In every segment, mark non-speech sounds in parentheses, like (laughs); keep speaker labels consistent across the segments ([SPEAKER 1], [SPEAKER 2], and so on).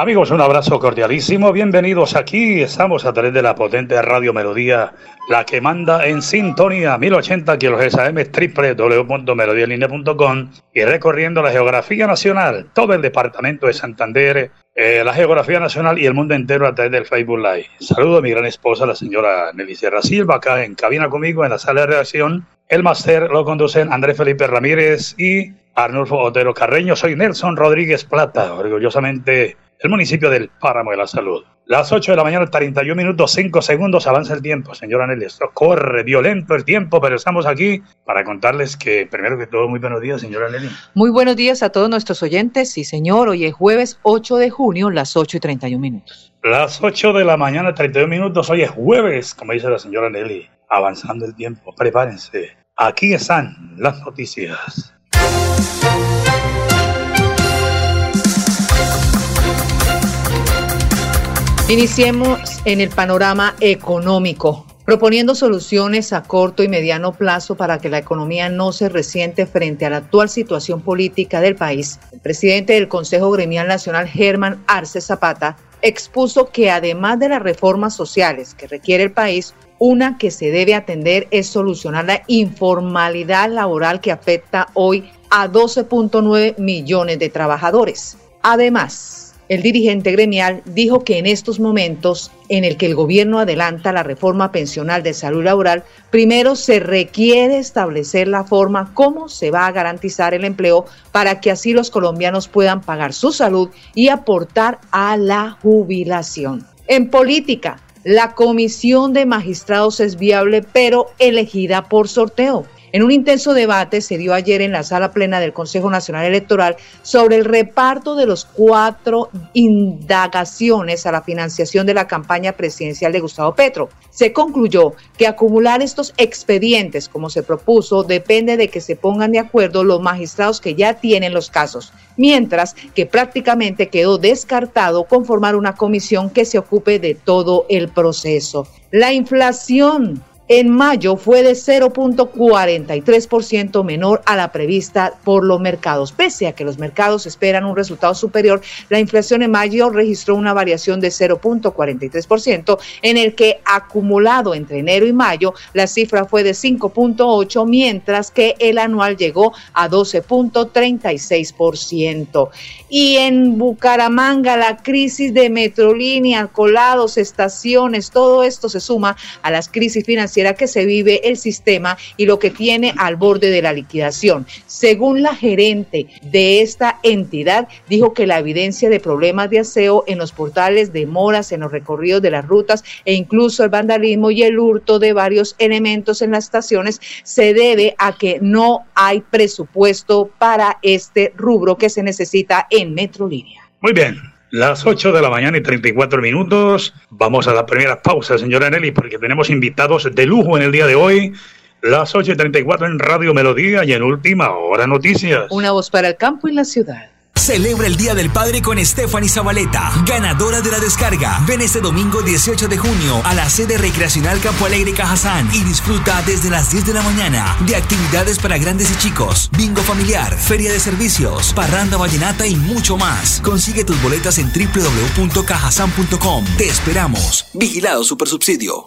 [SPEAKER 1] Amigos, un abrazo cordialísimo. Bienvenidos aquí. Estamos a través de la potente Radio Melodía, la que manda en sintonía 1080 kHz AM www.melodialinea.com y recorriendo la geografía nacional, todo el departamento de Santander, eh, la geografía nacional y el mundo entero a través del Facebook Live. Saludo a mi gran esposa, la señora Nelly Sierra Silva, acá en cabina conmigo en la sala de redacción. El máster lo conducen Andrés Felipe Ramírez y Arnulfo Otero Carreño. Soy Nelson Rodríguez Plata, orgullosamente el municipio del Páramo de la Salud. Las 8 de la mañana, 31 minutos, 5 segundos, avanza el tiempo, señora Nelly. Esto corre violento el tiempo, pero estamos aquí para contarles que, primero que todo, muy buenos días, señora Nelly.
[SPEAKER 2] Muy buenos días a todos nuestros oyentes. Sí, señor, hoy es jueves 8 de junio, las 8 y 31 minutos.
[SPEAKER 1] Las 8 de la mañana, 31 minutos, hoy es jueves, como dice la señora Nelly. Avanzando el tiempo, prepárense. Aquí están las noticias.
[SPEAKER 2] Iniciemos en el panorama económico, proponiendo soluciones a corto y mediano plazo para que la economía no se resiente frente a la actual situación política del país. El presidente del Consejo Gremial Nacional, Germán Arce Zapata, expuso que además de las reformas sociales que requiere el país, una que se debe atender es solucionar la informalidad laboral que afecta hoy a 12.9 millones de trabajadores. Además, el dirigente gremial dijo que en estos momentos en el que el gobierno adelanta la reforma pensional de salud laboral, primero se requiere establecer la forma cómo se va a garantizar el empleo para que así los colombianos puedan pagar su salud y aportar a la jubilación. En política, la comisión de magistrados es viable pero elegida por sorteo. En un intenso debate se dio ayer en la sala plena del Consejo Nacional Electoral sobre el reparto de los cuatro indagaciones a la financiación de la campaña presidencial de Gustavo Petro. Se concluyó que acumular estos expedientes, como se propuso, depende de que se pongan de acuerdo los magistrados que ya tienen los casos, mientras que prácticamente quedó descartado conformar una comisión que se ocupe de todo el proceso. La inflación en mayo fue de 0.43% menor a la prevista por los mercados. Pese a que los mercados esperan un resultado superior, la inflación en mayo registró una variación de 0.43%, en el que acumulado entre enero y mayo la cifra fue de 5.8, mientras que el anual llegó a 12.36%. Y en Bucaramanga la crisis de Metrolínea, colados, estaciones, todo esto se suma a las crisis financieras que se vive el sistema y lo que tiene al borde de la liquidación. Según la gerente de esta entidad, dijo que la evidencia de problemas de aseo en los portales, demoras en los recorridos de las rutas e incluso el vandalismo y el hurto de varios elementos en las estaciones se debe a que no hay presupuesto para este rubro que se necesita en Metrolínea.
[SPEAKER 1] Muy bien, las 8 de la mañana y 34 minutos. Vamos a la primera pausa, señora Nelly, porque tenemos invitados de lujo en el día de hoy. Las 8 y 34 en Radio Melodía y en Última Hora Noticias.
[SPEAKER 2] Una voz para el campo y la ciudad.
[SPEAKER 3] Celebra el Día del Padre con Stephanie Zabaleta, ganadora de la descarga. Ven este domingo 18 de junio a la sede recreacional Campo Alegre Cajazán y disfruta desde las 10 de la mañana de actividades para grandes y chicos, bingo familiar, feria de servicios, parranda vallenata y mucho más. Consigue tus boletas en www.cajazán.com. Te esperamos. Vigilado Supersubsidio.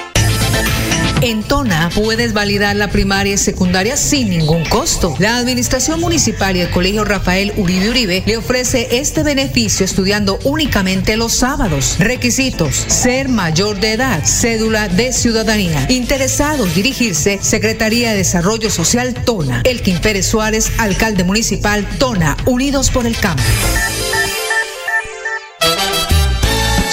[SPEAKER 4] En Tona puedes validar la primaria y secundaria sin ningún costo. La Administración Municipal y el Colegio Rafael Uribe Uribe le ofrece este beneficio estudiando únicamente los sábados. Requisitos: ser mayor de edad, cédula de ciudadanía. Interesados dirigirse Secretaría de Desarrollo Social Tona. Elkin Pérez Suárez, alcalde municipal Tona, Unidos por el Cambio.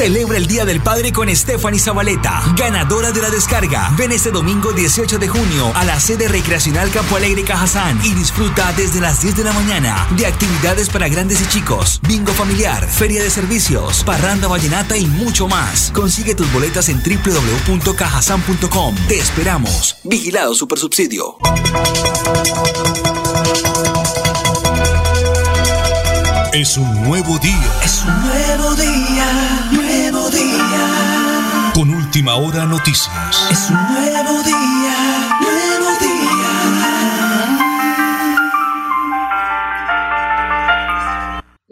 [SPEAKER 3] Celebra el Día del Padre con Stephanie Zabaleta, ganadora de la descarga. Ven este domingo 18 de junio a la sede recreacional Campo Alegre Cajazán y disfruta desde las 10 de la mañana de actividades para grandes y chicos, bingo familiar, feria de servicios, parranda vallenata y mucho más. Consigue tus boletas en www.cajazán.com. Te esperamos. Vigilado Supersubsidio.
[SPEAKER 5] Es un nuevo día.
[SPEAKER 6] Es un nuevo día,
[SPEAKER 5] última hora noticias.
[SPEAKER 6] Es un nuevo día,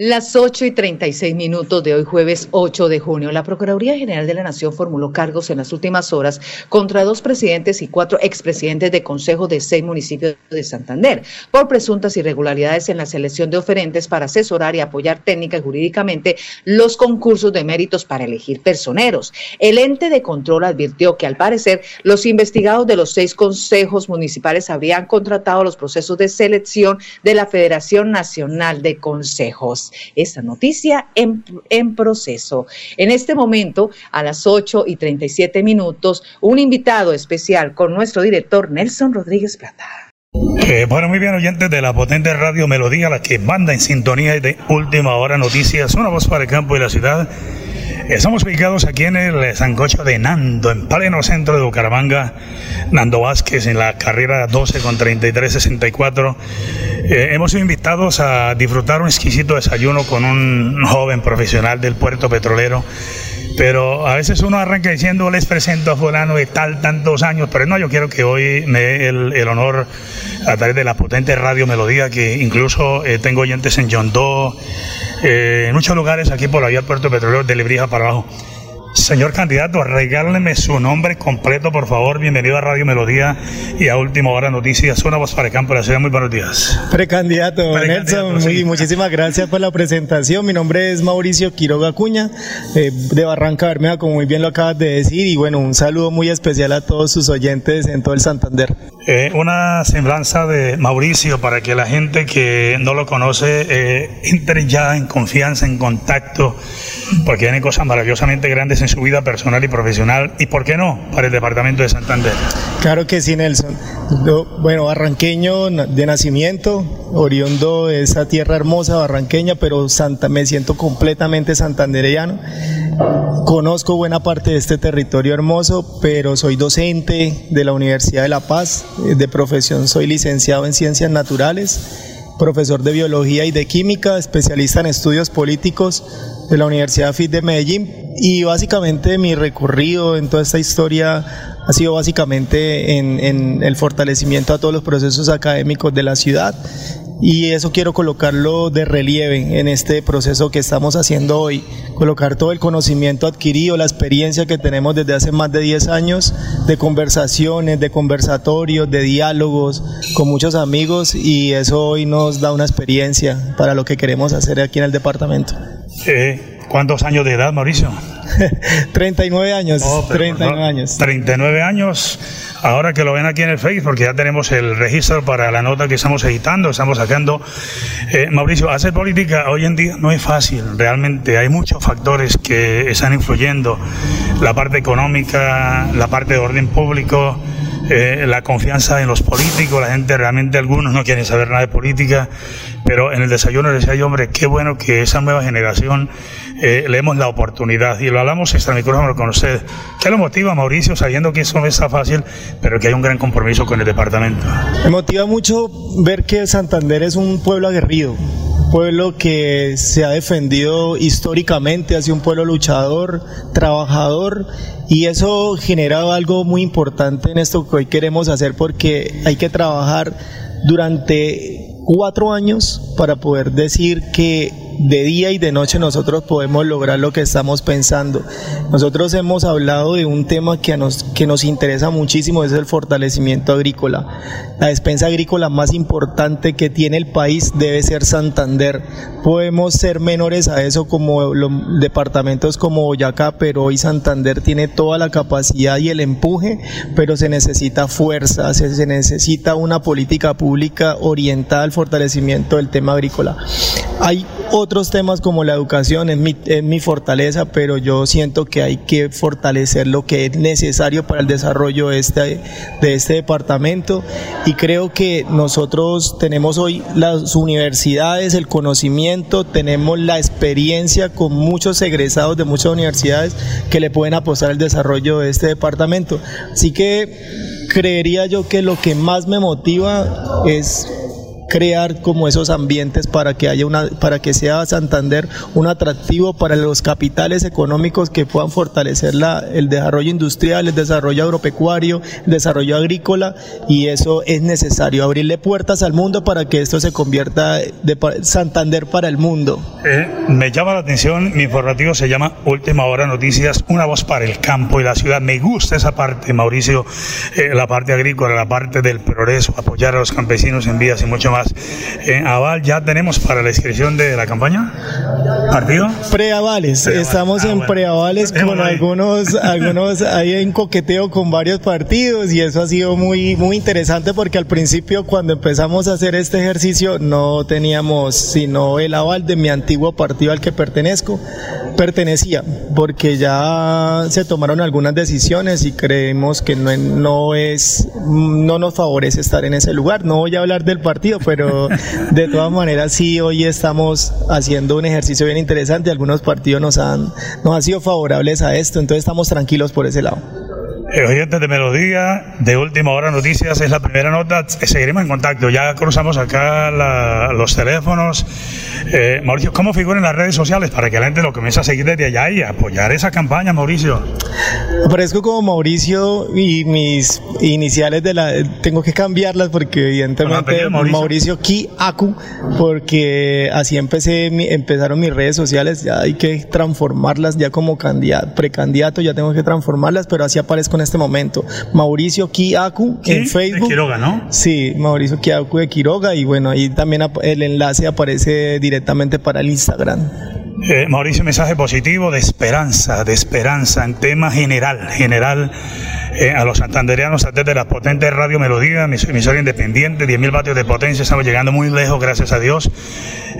[SPEAKER 2] Las 8 y 36 minutos de hoy, jueves 8 de junio, la Procuraduría General de la Nación formuló cargos en las últimas horas contra dos presidentes y cuatro expresidentes de consejo de seis municipios de Santander por presuntas irregularidades en la selección de oferentes para asesorar y apoyar técnica y jurídicamente los concursos de méritos para elegir personeros. El ente de control advirtió que al parecer los investigados de los seis consejos municipales habrían contratado los procesos de selección de la Federación Nacional de Consejos esta noticia en, en proceso. En este momento, a las 8 y 37 minutos, un invitado especial con nuestro director Nelson Rodríguez Plata.
[SPEAKER 1] Eh, bueno, muy bien, oyentes de la potente radio Melodía, la que manda en sintonía de Última Hora Noticias, una voz para el campo y la ciudad. Estamos ubicados aquí en el Sancocho de Nando, en pleno centro de Bucaramanga. Nando Vázquez en la carrera 12 con 33-64. Eh, hemos sido invitados a disfrutar un exquisito desayuno con un joven profesional del puerto petrolero pero a veces uno arranca diciendo les presento a fulano de tal tantos años, pero no, yo quiero que hoy me dé el, honor a través de la potente radio Melodía, que incluso eh, tengo oyentes en Yondó, eh, en muchos lugares aquí por la vía Puerto Petrolero de Lebrija para abajo. Señor candidato, regáleme su nombre completo, por favor. Bienvenido a Radio Melodía y a Última Hora Noticias. Una voz para el campo de la ciudad. Muy buenos días.
[SPEAKER 7] Precandidato, Nelson, muchísimas gracias por la presentación. Mi nombre es Mauricio Quiroga Cuña, eh, de Barranca Bermeja, como muy bien lo acabas de decir. Y bueno, un saludo muy especial a todos sus oyentes en todo el Santander.
[SPEAKER 1] Eh, una semblanza de Mauricio para que la gente que no lo conoce eh, entre ya en confianza, en contacto, porque tiene cosas maravillosamente grandes en su vida personal y profesional. ¿Y por qué no? Para el departamento de Santander.
[SPEAKER 7] Claro que sí, Nelson. bueno, barranqueño de nacimiento, oriundo de esa tierra hermosa barranqueña, pero santa, me siento completamente santandereano. Conozco buena parte de este territorio hermoso, pero soy docente de la Universidad de La Paz. De profesión soy licenciado en Ciencias Naturales profesor de biología y de química, especialista en estudios políticos de la Universidad FIT de Medellín. Y básicamente mi recorrido en toda esta historia ha sido básicamente en, el fortalecimiento a todos los procesos académicos de la ciudad. Y eso quiero colocarlo de relieve en este proceso que estamos haciendo hoy, colocar todo el conocimiento adquirido, la experiencia que tenemos desde hace más de 10 años de conversaciones, de conversatorios, de diálogos con muchos amigos. Y eso hoy nos da una experiencia para lo que queremos hacer aquí en el departamento.
[SPEAKER 1] ¿Cuántos años de edad, Mauricio? (laughs)
[SPEAKER 7] 39 años. 39 años.
[SPEAKER 1] 39 años. Ahora que lo ven aquí en el Facebook, porque ya tenemos el registro para la nota que estamos editando, estamos sacando. Eh, Mauricio, hacer política hoy en día no es fácil. Realmente hay muchos factores que están influyendo. La parte económica, la parte de orden público, eh, la confianza en los políticos. La gente realmente, algunos no quieren saber nada de política. Pero en el desayuno decía yo, hombre, qué bueno que esa nueva generación eh, le la oportunidad. Y lo hablamos extra micrófono con usted. ¿Qué lo motiva, Mauricio, sabiendo que eso no está fácil, pero que hay un gran compromiso con el departamento?
[SPEAKER 7] Me motiva mucho ver que Santander es un pueblo aguerrido, pueblo que se ha defendido históricamente, ha sido un pueblo luchador, trabajador, y eso genera algo muy importante en esto que hoy queremos hacer porque hay que trabajar durante cuatro años para poder decir que de día y de noche nosotros podemos lograr lo que estamos pensando. Nosotros hemos hablado de un tema que nos, que nos interesa muchísimo, es el fortalecimiento agrícola. La despensa agrícola más importante que tiene el país debe ser Santander. Podemos ser menores a eso como los departamentos como Boyacá, pero hoy Santander tiene toda la capacidad y el empuje, pero se necesita fuerza, se, necesita una política pública orientada al fortalecimiento del tema agrícola. Hay otros temas como la educación, es mi, es mi fortaleza, pero yo siento que hay que fortalecer lo que es necesario para el desarrollo de este, de este departamento y creo que nosotros tenemos hoy las universidades, el conocimiento, tenemos la experiencia con muchos egresados de muchas universidades que le pueden apostar al desarrollo de este departamento. Así que creería yo que lo que más me motiva es crear como esos ambientes para que haya una para que sea Santander un atractivo para los capitales económicos que puedan fortalecer la, el desarrollo industrial, el desarrollo agropecuario, el desarrollo agrícola y eso es necesario abrirle puertas al mundo para que esto se convierta de Santander para el mundo.
[SPEAKER 1] Eh, me llama la atención, mi informativo se llama Última Hora Noticias, una voz para el campo y la ciudad. Me gusta esa parte, Mauricio, eh, la parte agrícola, la parte del progreso, apoyar a los campesinos en vías y mucho más. En Aval ya tenemos para la inscripción de la campaña. ¿Partido?
[SPEAKER 7] Preavales, estamos
[SPEAKER 1] Ah,
[SPEAKER 7] en
[SPEAKER 1] bueno.
[SPEAKER 7] preavales con algunos, (laughs) algunos, hay en coqueteo con varios partidos y eso ha sido muy, muy interesante porque al principio cuando empezamos a hacer este ejercicio no teníamos sino el aval de mi antiguo partido al que pertenezco, pertenecía, porque ya se tomaron algunas decisiones y creemos que no, no es, no nos favorece estar en ese lugar. No voy a hablar del partido, pero de todas maneras sí hoy estamos haciendo un ejercicio bien interesante. Algunos partidos nos han, nos han sido favorables a esto, entonces estamos tranquilos por ese lado.
[SPEAKER 1] Oyentes de Melodía, de Última Hora Noticias, es la primera nota. Seguiremos en contacto. Ya cruzamos acá la- los teléfonos. Eh, Mauricio, ¿cómo figura en las redes sociales para que la gente lo comience a seguir desde allá y apoyar esa campaña, Mauricio?
[SPEAKER 7] Aparezco como Mauricio y mis iniciales de la tengo que cambiarlas porque evidentemente
[SPEAKER 1] apellido, Mauricio.
[SPEAKER 7] Mauricio Ki Aku porque así empecé empezaron mis redes sociales ya hay que transformarlas ya como candidato precandidato ya tengo que transformarlas pero así aparezco en este momento Mauricio Ki Aku
[SPEAKER 1] Sí,
[SPEAKER 7] en
[SPEAKER 1] de
[SPEAKER 7] Facebook
[SPEAKER 1] Quiroga, ¿no?
[SPEAKER 7] Sí, Mauricio Ki Aku de Quiroga y bueno ahí también el enlace aparece directamente para el Instagram.
[SPEAKER 1] Eh, Mauricio, mensaje positivo de esperanza, de esperanza en tema general, general eh, a los santandereanos desde la potente Radio Melodía, mis- emisora independiente, 10.000 vatios de potencia, estamos llegando muy lejos, gracias a Dios.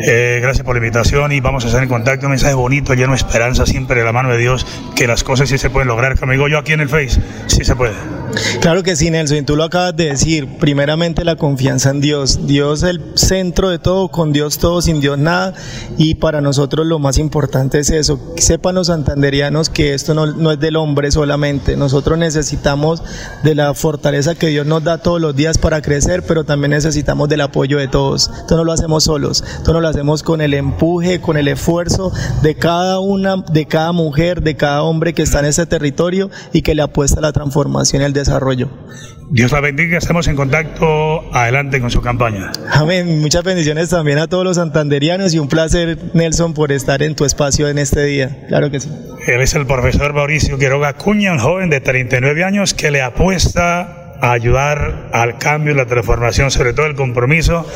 [SPEAKER 1] Eh, gracias por la invitación y vamos a estar en contacto. Un mensaje bonito, lleno de esperanza, siempre de la mano de Dios, que las cosas sí se pueden lograr. Como digo yo aquí en el Face, sí se puede.
[SPEAKER 7] Claro que sí, Nelson, tú lo acabas de decir. Primeramente la confianza en Dios. Dios es el centro de todo, con Dios todo, sin Dios nada. Y para nosotros lo más importante es eso. Sepan los santanderianos que esto no, no es del hombre solamente. Nosotros necesitamos de la fortaleza que Dios nos da todos los días para crecer, pero también necesitamos del apoyo de todos. Esto no lo hacemos solos. Esto no lo hacemos con el empuje, con el esfuerzo de cada una, de cada mujer, de cada hombre que está en ese territorio y que le apuesta a la transformación y al desarrollo.
[SPEAKER 1] Dios la bendiga, estamos en contacto. Adelante con su campaña.
[SPEAKER 7] Amén. Muchas bendiciones también a todos los santanderianos y un placer, Nelson, por estar en tu espacio en este día. Claro que sí.
[SPEAKER 1] Él es el profesor Mauricio Quiroga Cuña, un joven de 39 años que le apuesta a ayudar al cambio y la transformación, sobre todo el compromiso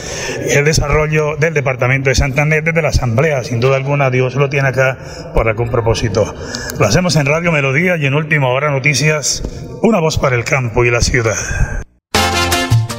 [SPEAKER 1] y el desarrollo del departamento de Santander desde la Asamblea. Sin duda alguna, Dios lo tiene acá por algún propósito. Lo hacemos en Radio Melodía y en Última Hora Noticias, una voz para el campo y la ciudad.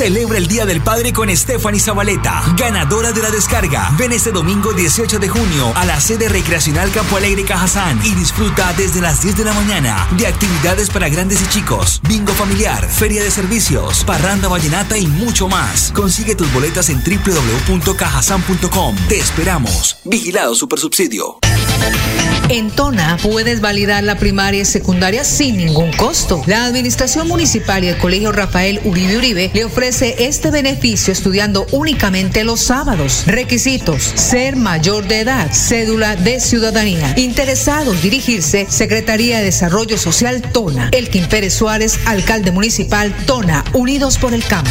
[SPEAKER 3] Celebra el Día del Padre con Stephanie Zabaleta, ganadora de la descarga. Ven este domingo 18 de junio a la sede recreacional Campo Alegre Cajazán y disfruta desde las 10 de la mañana de actividades para grandes y chicos, bingo familiar, feria de servicios, parranda vallenata y mucho más. Consigue tus boletas en www.cajazán.com. Te esperamos. Vigilado Supersubsidio.
[SPEAKER 2] En Tona puedes validar la primaria y secundaria sin ningún costo. La Administración Municipal y el Colegio Rafael Uribe Uribe le ofrece este beneficio estudiando únicamente los sábados. Requisitos: ser mayor de edad, cédula de ciudadanía. Interesados dirigirse Secretaría de Desarrollo Social Tona. Elkin Pérez Suárez, alcalde municipal Tona, Unidos por el Campo.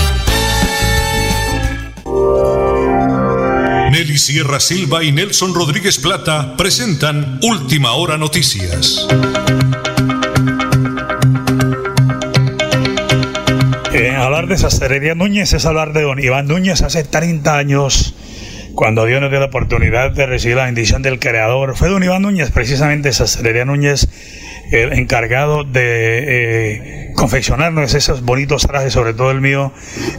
[SPEAKER 5] Nelly Sierra Silva y Nelson Rodríguez Plata presentan Última Hora Noticias.
[SPEAKER 1] Eh, hablar de Sastrería Núñez es hablar de don Iván Núñez hace 30 años. Cuando Dios nos dio la oportunidad de recibir la bendición del Creador, fue don Iván Núñez, precisamente Sastrería Núñez, el encargado de eh, confeccionarnos esos bonitos trajes, sobre todo el mío.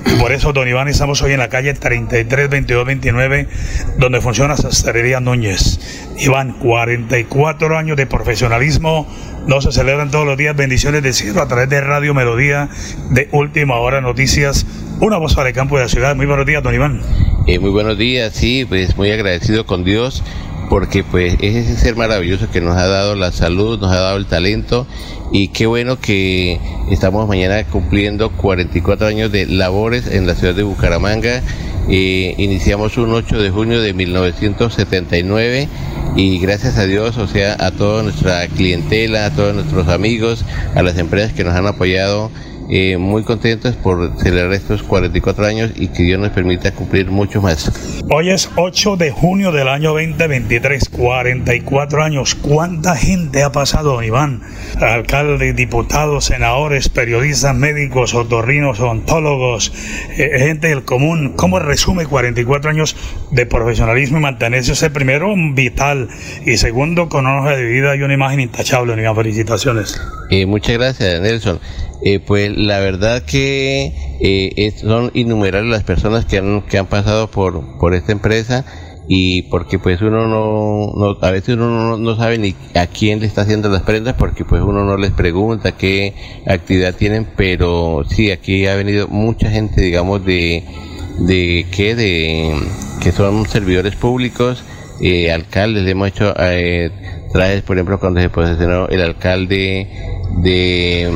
[SPEAKER 1] Y por eso, don Iván, estamos hoy en la calle 33 22 29, donde funciona Sastrería Núñez. Iván, 44 años de profesionalismo, no se celebran todos los días. Bendiciones de cielo a través de Radio Melodía de Última Hora Noticias. Una voz para el campo de la ciudad. Muy buenos días, don Iván.
[SPEAKER 8] Eh, muy buenos días, sí, pues muy agradecido con Dios porque pues es ese ser maravilloso que nos ha dado la salud, nos ha dado el talento y qué bueno que estamos mañana cumpliendo 44 años de labores en la ciudad de Bucaramanga. Eh, iniciamos un 8 de junio de 1979 y gracias a Dios, o sea, a toda nuestra clientela, a todos nuestros amigos, a las empresas que nos han apoyado eh, muy contentos por celebrar estos 44 años y que Dios nos permita cumplir mucho más.
[SPEAKER 1] Hoy es 8 de junio del año 2023, 44 años. ¿Cuánta gente ha pasado, Iván? Alcaldes, diputados, senadores, periodistas, médicos, otorrinos, ontólogos, eh, gente del común. ¿Cómo resume 44 años de profesionalismo y mantenerse ese primero vital y segundo con hoja de vida y una imagen intachable, Iván? Felicitaciones.
[SPEAKER 8] Eh, muchas gracias, Nelson. Eh, pues la verdad que eh, son innumerables las personas que han, que han pasado por, por esta empresa y porque pues uno no, a veces uno no, no, sabe ni a quién le está haciendo las prendas porque pues uno no les pregunta qué actividad tienen pero sí aquí ha venido mucha gente digamos de de que de que son servidores públicos eh, alcaldes. Le hemos hecho eh, trajes por ejemplo cuando se posicionó el alcalde de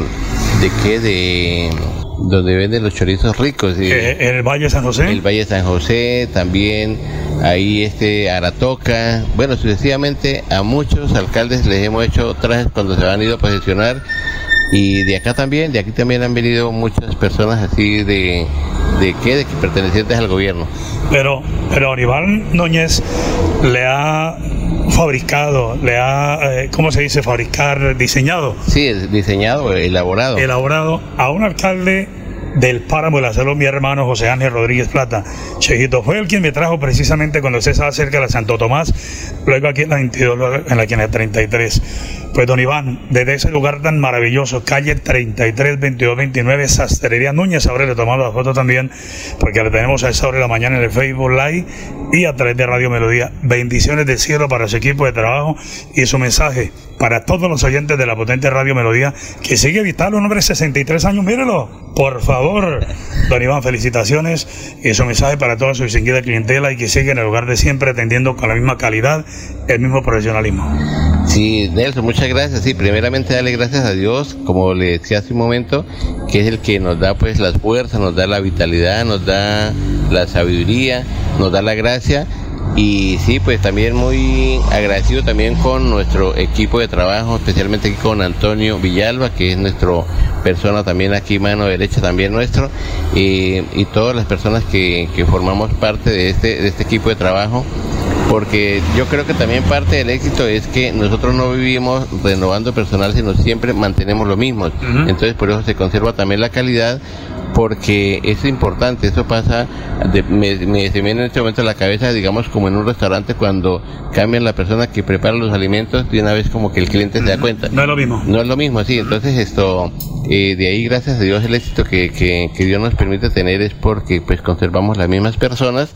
[SPEAKER 8] ¿De qué? De donde venden los chorizos ricos.
[SPEAKER 1] Eh, ¿En el Valle San José?
[SPEAKER 8] El Valle San José, también ahí este Aratoca. Bueno, sucesivamente a muchos alcaldes les hemos hecho trajes cuando se han ido a posicionar. Y de acá también, de aquí también han venido muchas personas así de, de qué, de que pertenecientes al gobierno.
[SPEAKER 1] Pero, pero Aníbal Núñez le ha fabricado, le ha, eh, ¿cómo se dice? Fabricar, diseñado.
[SPEAKER 8] Sí, diseñado, elaborado.
[SPEAKER 1] Elaborado a un alcalde del páramo de la salud, mi hermano José Ángel Rodríguez Plata. Chejito fue el quien me trajo precisamente cuando se estaba cerca de la Santo Tomás, luego aquí en la 22, en la 33. Pues don Iván, desde ese lugar tan maravilloso, calle 33, 22, 29, Sastrería Núñez, ahora le tomamos la foto también, porque le tenemos a esa hora de la mañana en el Facebook Live y a través de Radio Melodía. Bendiciones del cielo para su equipo de trabajo y su mensaje para todos los oyentes de la potente Radio Melodía, que sigue vital, un hombre de 63 años, mírelo, por favor. Don Iván, felicitaciones y su mensaje para toda su distinguida clientela y que sigue en el lugar de siempre atendiendo con la misma calidad, el mismo profesionalismo.
[SPEAKER 8] Sí, Nelson, muchas gracias. Sí, primeramente darle gracias a Dios, como le decía hace un momento, que es el que nos da pues las fuerzas, nos da la vitalidad, nos da la sabiduría, nos da la gracia y sí, pues también muy agradecido también con nuestro equipo de trabajo, especialmente con Antonio Villalba, que es nuestro persona también aquí, mano derecha también nuestro, y, y todas las personas que, que, formamos parte de este, de este equipo de trabajo, porque yo creo que también parte del éxito es que nosotros no vivimos renovando personal, sino siempre mantenemos lo mismo. Uh -huh. Entonces por eso se conserva también la calidad porque es importante, eso pasa, de, me, me, se me viene en este momento a la cabeza, digamos, como en un restaurante cuando cambian la persona que prepara los alimentos, de una vez como que el cliente se da cuenta.
[SPEAKER 1] No es lo mismo.
[SPEAKER 8] No es lo mismo, sí, entonces esto, eh, de ahí gracias a Dios el éxito que, que, que Dios nos permite tener es porque pues conservamos las mismas personas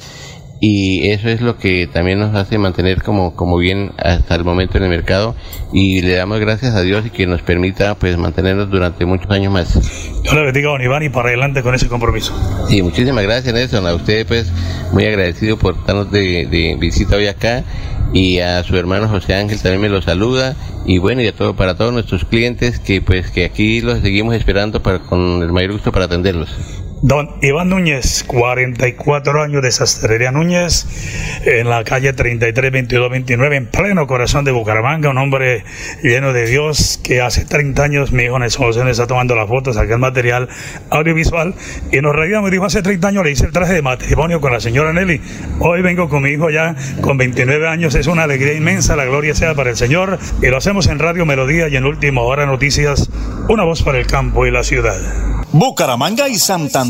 [SPEAKER 8] y eso es lo que también nos hace mantener como, como bien hasta el momento en el mercado y le damos gracias a Dios y que nos permita pues mantenernos durante muchos años más.
[SPEAKER 1] Yo le bendiga a don Iván y para adelante con ese compromiso.
[SPEAKER 8] Sí, muchísimas gracias Nelson, a usted pues muy agradecido por estarnos de, de visita hoy acá y a su hermano José Ángel también me lo saluda y bueno y a todo para todos nuestros clientes que pues que aquí los seguimos esperando para con el mayor gusto para atenderlos.
[SPEAKER 1] Don Iván Núñez, 44 años de Sastrería Núñez, en la calle 33 22 29, en pleno corazón de Bucaramanga, un hombre lleno de Dios que hace 30 años mi hijo Nelson José está tomando las fotos, el material audiovisual y nos reíamos dijo, hace 30 años le hice el traje de matrimonio con la señora Nelly, hoy vengo con mi hijo ya con 29 años, es una alegría inmensa, la gloria sea para el Señor y lo hacemos en Radio Melodía y en Última Hora Noticias, una voz para el campo y la ciudad.
[SPEAKER 9] Bucaramanga y Santander,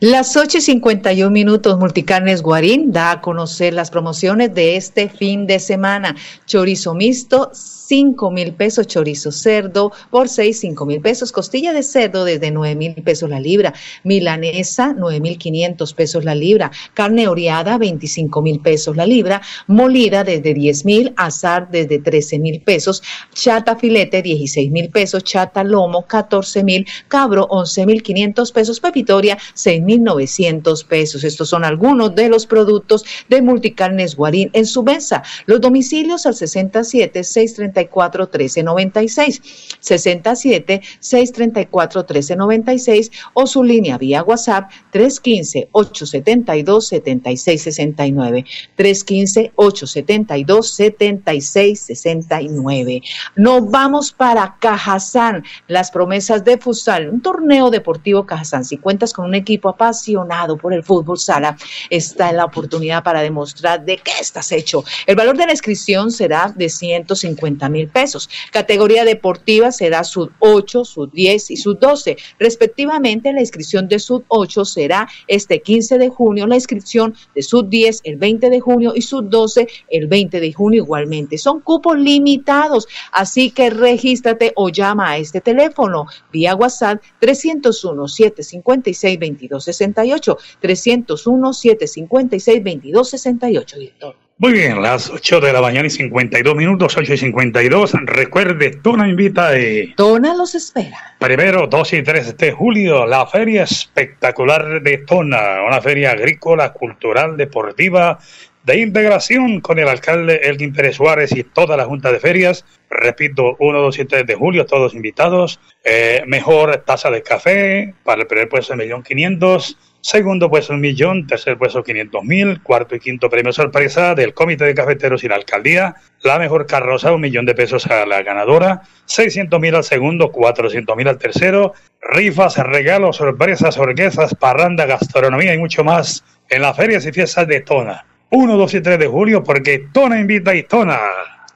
[SPEAKER 2] Las 8 y 51 minutos, Multicarnes Guarín da a conocer las promociones de este fin de semana. Chorizo mixto, 5 mil pesos. Chorizo cerdo, por 6, 5 mil pesos, costilla de cerdo desde 9 mil pesos la libra, milanesa 9 mil 500 pesos la libra, carne oreada 25 mil pesos la libra, molida desde 10 mil, azar desde 13 mil pesos, chata filete 16 mil pesos, chata lomo 14 mil, cabro 11 mil 500 pesos, pepitoria 6 mil 900 pesos. Estos son algunos de los productos de Multicarnes Guarín en su mesa. Los domicilios al 67 630 634 1396, 67 634 1396 o su línea vía WhatsApp 315 872 7669, 315 872 7669. Nos vamos para Cajazán, las promesas de futsal, un torneo deportivo Cajazán. Si cuentas con un equipo apasionado por el fútbol sala, está en la oportunidad para demostrar de qué estás hecho. El valor de la inscripción será de 150 mil pesos. Categoría deportiva será Sud 8, Sud 10 y Sud 12. Respectivamente, la inscripción de Sud 8 será este 15 de junio, la inscripción de Sud 10 el 20 de junio y Sud 12 el 20 de junio igualmente. Son cupos limitados, así que regístrate o llama a este teléfono vía WhatsApp 301 756 2268 301 756 2268, director.
[SPEAKER 1] Muy bien, las 8 de la mañana y 52 minutos, 8 y 52. Recuerde, Tona invita y...
[SPEAKER 2] Tona los espera.
[SPEAKER 1] Primero, 2 y 3 de julio, la Feria Espectacular de Tona, una feria agrícola, cultural, deportiva, de integración con el alcalde Elgin Pérez Suárez y toda la Junta de Ferias. Repito, 1, 2 y 3 de julio, todos invitados. Eh, mejor tasa de café para el primer puesto de 1.500.000 Segundo puesto un millón, tercer puesto 500 mil, cuarto y quinto premio sorpresa del Comité de Cafeteros y la Alcaldía. La mejor carroza, un millón de pesos a la ganadora, 600 mil al segundo, 400 mil al tercero. Rifas, regalos, sorpresas, orquestas, parranda, gastronomía y mucho más en las ferias y fiestas de Tona. 1, 2 y 3 de julio porque Tona invita y Tona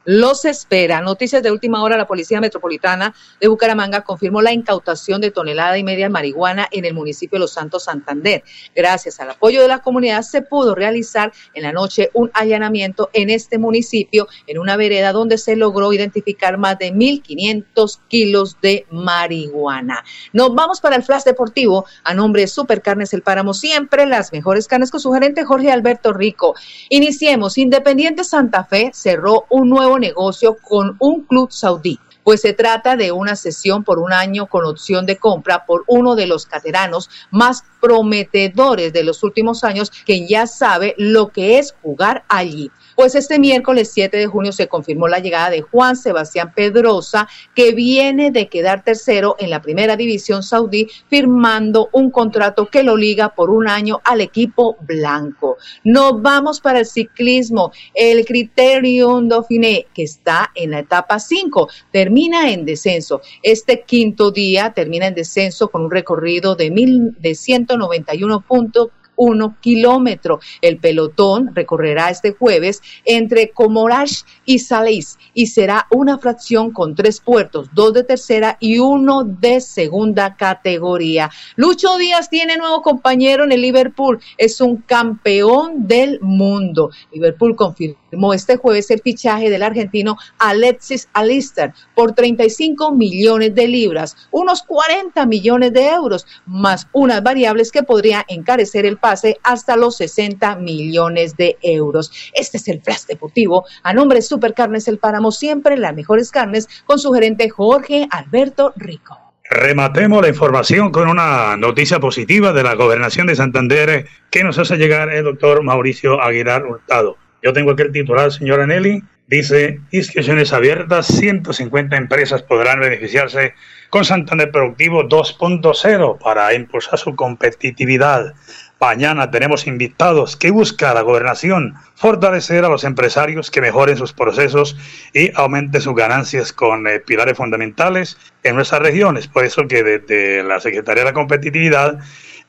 [SPEAKER 2] los espera. Noticias de última hora, la Policía Metropolitana de Bucaramanga confirmó la incautación de tonelada y media de marihuana en el municipio de Los Santos, Santander. Gracias al apoyo de la comunidad se pudo realizar en la noche un allanamiento en este municipio, en una vereda donde se logró identificar más de 1.500 kilos de marihuana. Nos vamos para el flash deportivo a nombre de Supercarnes El Páramo, siempre las mejores carnes con su gerente Jorge Alberto Rico. Iniciemos. Independiente Santa Fe cerró un nuevo negocio con un club saudí pues se trata de una sesión por un año con opción de compra por uno de los cateranos más prometedores de los últimos años, quien ya sabe lo que es jugar allí. Pues este miércoles 7 de junio se confirmó la llegada de Juan Sebastián Pedrosa, que viene de quedar tercero en la primera división saudí, firmando un contrato que lo liga por un año al equipo blanco. Nos vamos para el ciclismo. El Criterium Dauphiné, que está en la etapa 5, termina en descenso. Este quinto día termina en descenso con un recorrido de, mil, de 191 puntos 1 kilómetro. El pelotón recorrerá este jueves entre Comorash y Salís y será una fracción con tres puertos, dos de tercera y uno de segunda categoría. Lucho Díaz tiene nuevo compañero en el Liverpool, es un campeón del mundo. Liverpool confirmó este jueves el fichaje del argentino Alexis Alister por 35 millones de libras, unos 40 millones de euros, más unas variables que podría encarecer el pase hasta los 60 millones de euros. Este es el flash deportivo. A nombre de Supercarnes El Páramo, siempre las mejores carnes, con su gerente Jorge Alberto Rico.
[SPEAKER 1] Rematemos la información con una noticia positiva de la gobernación de Santander que nos hace llegar el doctor Mauricio Aguilar Hurtado. Yo tengo aquí el titular, señora Nelly. Dice, inscripciones abiertas, 150 empresas podrán beneficiarse con Santander Productivo 2.0 para impulsar su competitividad. Mañana tenemos invitados que busca la gobernación fortalecer a los empresarios que mejoren sus procesos y aumenten sus ganancias con eh, pilares fundamentales en nuestras regiones. Por eso que desde la Secretaría de la Competitividad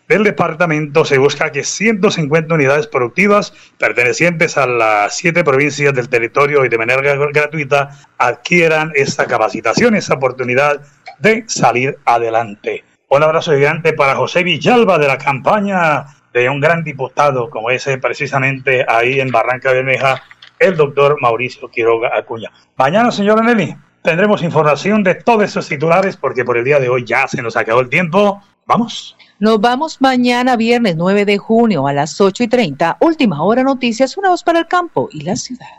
[SPEAKER 1] del departamento se busca que 150 unidades productivas pertenecientes a las siete provincias del territorio y de manera gratuita adquieran esta capacitación, esa oportunidad de salir adelante. Un abrazo gigante para José Villalba de la campaña de un gran diputado como ese precisamente ahí en Barranca Bermeja, el doctor Mauricio Quiroga Acuña. Mañana, señora Nelly, tendremos información de todos esos titulares porque por el día de hoy ya se nos acabó el tiempo. Vamos.
[SPEAKER 2] Nos vamos mañana, viernes 9 de junio a las 8 y 30. Última hora noticias, una voz para el campo y la ciudad.